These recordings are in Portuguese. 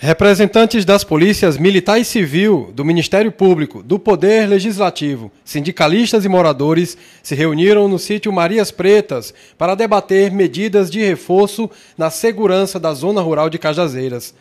Representantes das polícias militar e civil, do Ministério Público, do Poder Legislativo, sindicalistas e moradores se reuniram no sítio Marias Pretas para debater medidas de reforço na segurança da zona rural de Cajazeiras.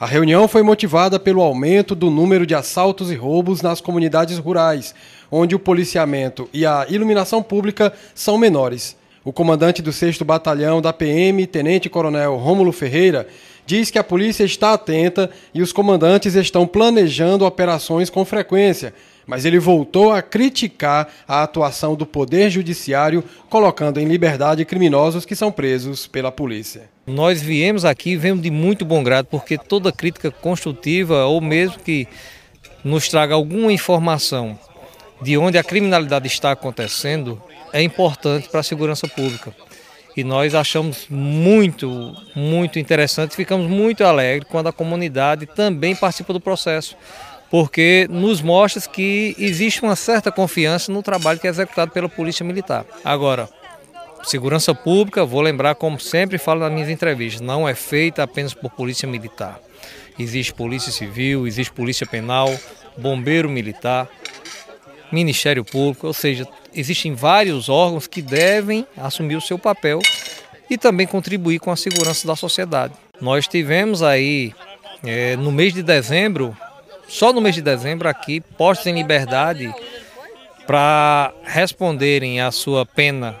A reunião foi motivada pelo aumento do número de assaltos e roubos nas comunidades rurais, onde o policiamento e a iluminação pública são menores. O comandante do 6 Batalhão da PM, Tenente Coronel Rômulo Ferreira, diz que a polícia está atenta e os comandantes estão planejando operações com frequência, mas ele voltou a criticar a atuação do Poder Judiciário, colocando em liberdade criminosos que são presos pela polícia. Nós viemos aqui e vemos de muito bom grado, porque toda crítica construtiva, ou mesmo que nos traga alguma informação de onde a criminalidade está acontecendo, é importante para a segurança pública e nós achamos muito, muito interessante, ficamos muito alegres quando a comunidade também participa do processo, porque nos mostra que existe uma certa confiança no trabalho que é executado pela Polícia Militar. Agora, segurança pública, vou lembrar como sempre falo nas minhas entrevistas, não é feita apenas por Polícia Militar. Existe Polícia Civil, existe Polícia Penal, Bombeiro Militar, Ministério Público, ou seja, existem vários órgãos que devem assumir o seu papel e também contribuir com a segurança da sociedade. Nós tivemos aí é, no mês de dezembro, só no mês de dezembro aqui, postos em liberdade para responderem a sua pena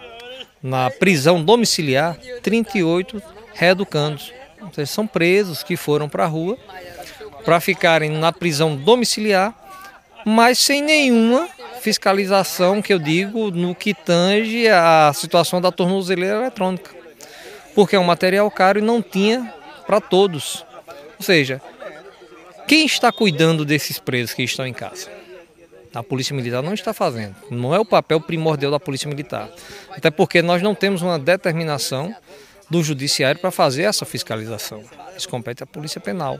na prisão domiciliar 38 reeducandos. Ou seja, são presos que foram para a rua para ficarem na prisão domiciliar, mas sem nenhuma fiscalização que eu digo no que tange a situação da tornozeleira eletrônica, porque é um material caro e não tinha para todos. Ou seja, quem está cuidando desses presos que estão em casa? A Polícia Militar não está fazendo. Não é o papel primordial da Polícia Militar. Até porque nós não temos uma determinação do Judiciário para fazer essa fiscalização. Isso compete à Polícia Penal.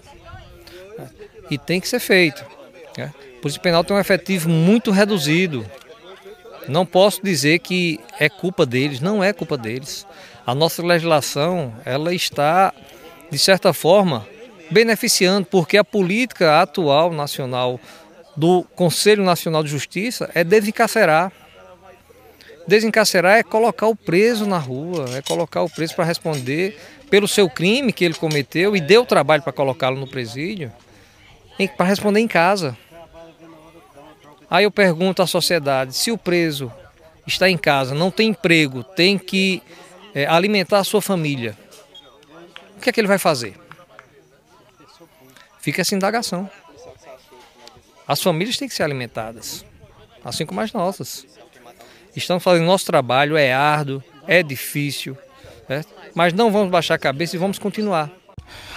E tem que ser feito. Né? A Polícia Penal tem um efetivo muito reduzido. Não posso dizer que é culpa deles, não é culpa deles. A nossa legislação, ela está, de certa forma, beneficiando, porque a política atual nacional do Conselho Nacional de Justiça é desencarcerar. Desencarcerar é colocar o preso na rua, é colocar o preso para responder pelo seu crime que ele cometeu e deu trabalho para colocá-lo no presídio, para responder em casa. Aí eu pergunto à sociedade: se o preso está em casa, não tem emprego, tem que é, alimentar a sua família, o que é que ele vai fazer? Fica essa indagação. As famílias têm que ser alimentadas, assim como as nossas. Estamos fazendo nosso trabalho, é árduo, é difícil, né? mas não vamos baixar a cabeça e vamos continuar.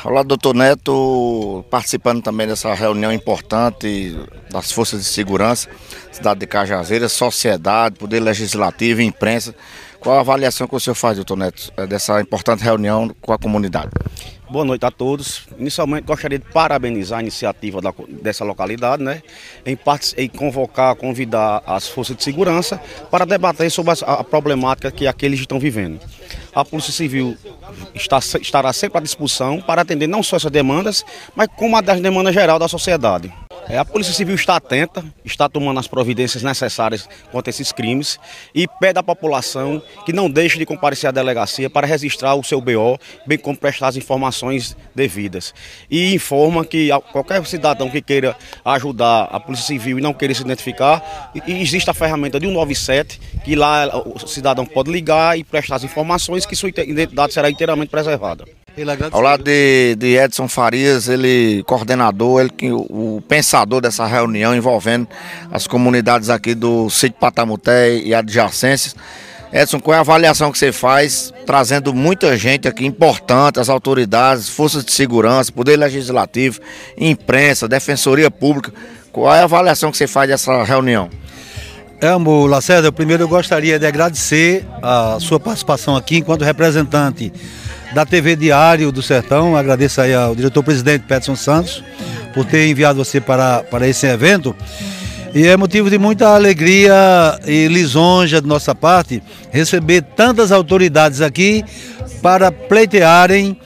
Olá, doutor Neto, participando também dessa reunião importante das forças de segurança, cidade de Cajazeiras, sociedade, poder legislativo imprensa. Qual a avaliação que o senhor faz, doutor Neto, dessa importante reunião com a comunidade? Boa noite a todos. Inicialmente gostaria de parabenizar a iniciativa da, dessa localidade, né, em, em, convocar, convidar as forças de segurança para debater sobre a, a problemática que aqueles estão vivendo. A Polícia Civil está, estará sempre à disposição para atender não só essas demandas, mas como a das demandas geral da sociedade. É, a Polícia Civil está atenta, está tomando as providências necessárias contra esses crimes e pede à população que não deixe de comparecer à delegacia para registrar o seu BO, bem como prestar as informações devidas. E informa que qualquer cidadão que queira ajudar a Polícia Civil e não queira se identificar, existe a ferramenta de 197, que lá o cidadão pode ligar e prestar as informações que sua identidade será inteiramente preservada. Ao lado de, de, Edson Farias, ele coordenador, ele que o pensador dessa reunião envolvendo as comunidades aqui do sítio Patamuté e adjacências. Edson, qual é a avaliação que você faz, trazendo muita gente aqui importante, as autoridades, forças de segurança, poder legislativo, imprensa, defensoria pública. Qual é a avaliação que você faz dessa reunião? Elmo Lacerda, primeiro eu gostaria de agradecer a sua participação aqui enquanto representante da TV Diário do Sertão. Agradeço aí ao diretor-presidente Peterson Santos por ter enviado você para, para esse evento. E é motivo de muita alegria e lisonja de nossa parte receber tantas autoridades aqui para pleitearem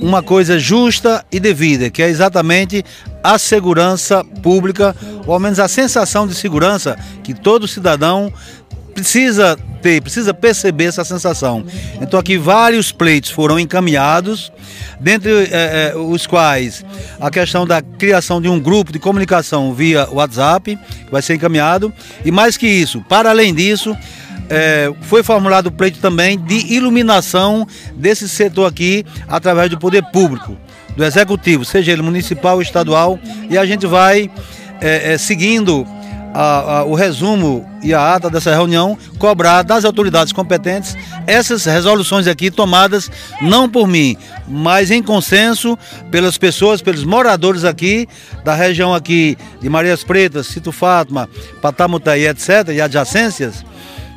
uma coisa justa e devida, que é exatamente a segurança pública, ou ao menos a sensação de segurança que todo cidadão precisa ter, precisa perceber essa sensação. Então aqui vários pleitos foram encaminhados, dentre é, é, os quais a questão da criação de um grupo de comunicação via WhatsApp, que vai ser encaminhado, e mais que isso, para além disso, é, foi formulado o pleito também de iluminação desse setor aqui através do poder público, do executivo, seja ele municipal ou estadual, e a gente vai seguindo a, a, o resumo e a ata dessa reunião, cobrar das autoridades competentes essas resoluções aqui tomadas não por mim, mas em consenso pelas pessoas, pelos moradores aqui da região aqui de Marias Pretas, Cito Fátima, Patamutaí, etc., e adjacências,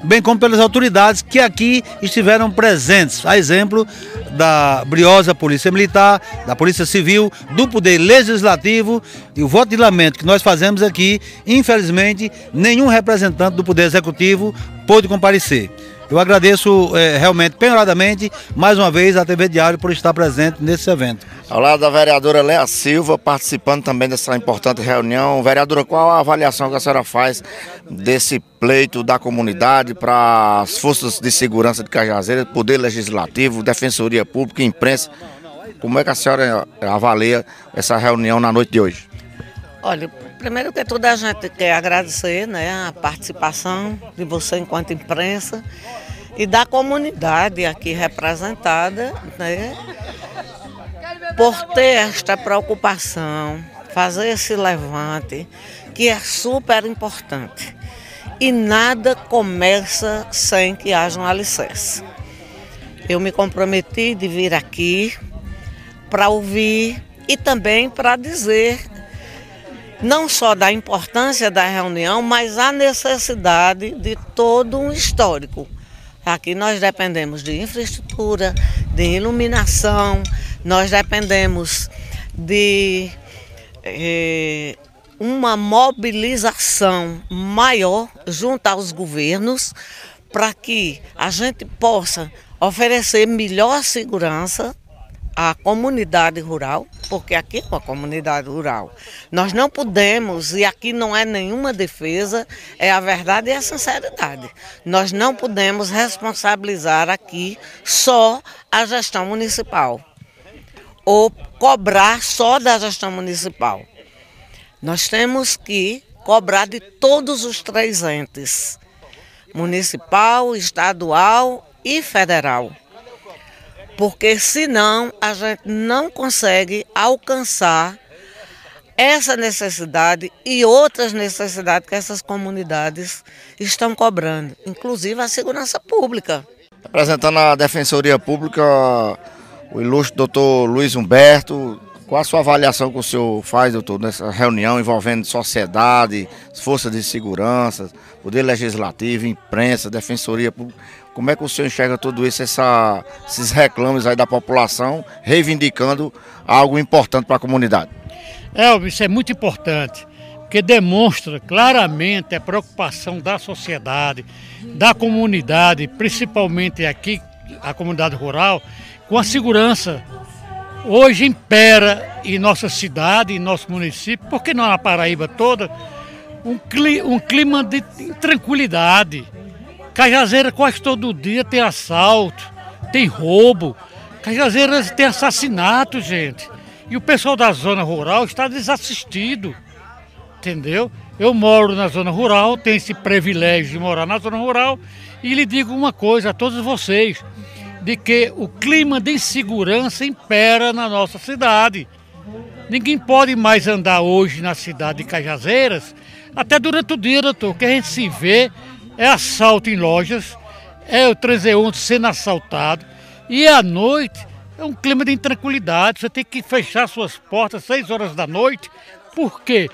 bem como pelas autoridades que aqui estiveram presentes, a exemplo da briosa Polícia Militar, da Polícia Civil, do Poder Legislativo e o voto de lamento que nós fazemos aqui, infelizmente, nenhum representante do Poder Executivo pôde comparecer. Eu agradeço é, realmente, penhoradamente, mais uma vez, a TV Diário por estar presente nesse evento. Ao lado da vereadora Lea Silva, participando também dessa importante reunião. Vereadora, qual a avaliação que a senhora faz desse pleito da comunidade para as forças de segurança de Cajazeiras, Poder Legislativo, Defensoria Pública e Imprensa? Como é que a senhora avalia essa reunião na noite de hoje? Olha, primeiro que tudo a gente quer agradecer né, a participação de você enquanto imprensa e da comunidade aqui representada, né, por ter esta preocupação, fazer esse levante, que é super importante. E nada começa sem que haja um alicerce. Eu me comprometi de vir aqui para ouvir e também para dizer não só da importância da reunião, mas a necessidade de todo um histórico. Aqui nós dependemos de infraestrutura, de iluminação, nós dependemos de eh, uma mobilização maior junto aos governos para que a gente possa oferecer melhor segurança a comunidade rural, porque aqui é uma comunidade rural. Nós não podemos, e aqui não é nenhuma defesa, é a verdade e a sinceridade. Nós não podemos responsabilizar aqui só a gestão municipal ou cobrar só da gestão municipal. Nós temos que cobrar de todos os três entes: municipal, estadual e federal porque senão a gente não consegue alcançar essa necessidade e outras necessidades que essas comunidades estão cobrando, inclusive a segurança pública. Representando a Defensoria Pública, o ilustre doutor Luiz Humberto, qual a sua avaliação que o senhor faz, doutor, nessa reunião envolvendo sociedade, forças de segurança, poder legislativo, imprensa, defensoria pública? Como é que o senhor enxerga tudo isso, essa, esses reclames aí da população, reivindicando algo importante para a comunidade? Elvis, isso é muito importante, porque demonstra claramente a preocupação da sociedade, da comunidade, principalmente aqui, a comunidade rural, com a segurança. Hoje impera em nossa cidade, em nosso município, porque não na Paraíba toda, um clima, um clima de tranquilidade Cajazeira quase todo dia tem assalto, tem roubo. Cajazeira tem assassinato, gente. E o pessoal da zona rural está desassistido. Entendeu? Eu moro na zona rural, tenho esse privilégio de morar na zona rural e lhe digo uma coisa a todos vocês, de que o clima de insegurança impera na nossa cidade. Ninguém pode mais andar hoje na cidade de Cajazeiras, até durante o dia, doutor, que a gente se vê é assalto em lojas, é o transeunte sendo assaltado. E à noite é um clima de intranquilidade. Você tem que fechar suas portas às 6 horas da noite. Por quê?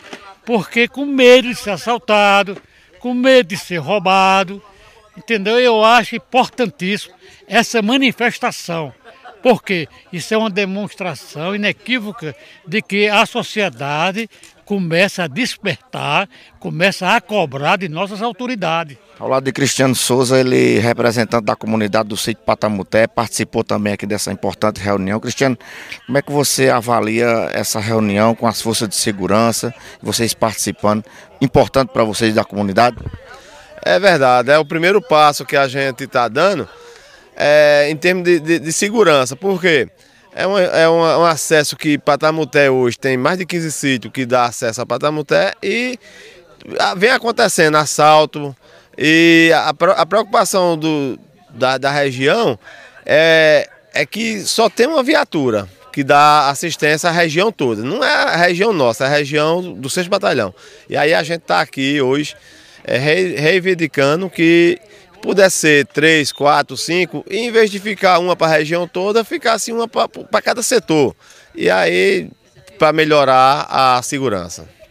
Porque com medo de ser assaltado, com medo de ser roubado. Entendeu? Eu acho importantíssimo essa manifestação. Porque isso é uma demonstração inequívoca de que a sociedade começa a despertar, começa a cobrar de nossas autoridades. Ao lado de Cristiano Souza, ele representante da comunidade do sítio Patamuté, participou também aqui dessa importante reunião. Cristiano, como é que você avalia essa reunião com as forças de segurança, vocês participando, importante para vocês da comunidade? É verdade, é o primeiro passo que a gente está dando é, em termos de, de, de segurança, porque é, um, é um, um, acesso que Patamuté hoje tem mais de 15 sítios que dá acesso a Patamuté e vem acontecendo assalto e a, a preocupação do, da, da região é, é que só tem uma viatura que dá assistência à região toda. Não é a região nossa, é a região do 6 Batalhão. E aí a gente está aqui hoje é, reivindicando que pudesse ser três, quatro, cinco, e em vez de ficar uma para a região toda, ficasse uma para cada setor. E aí, para melhorar a segurança.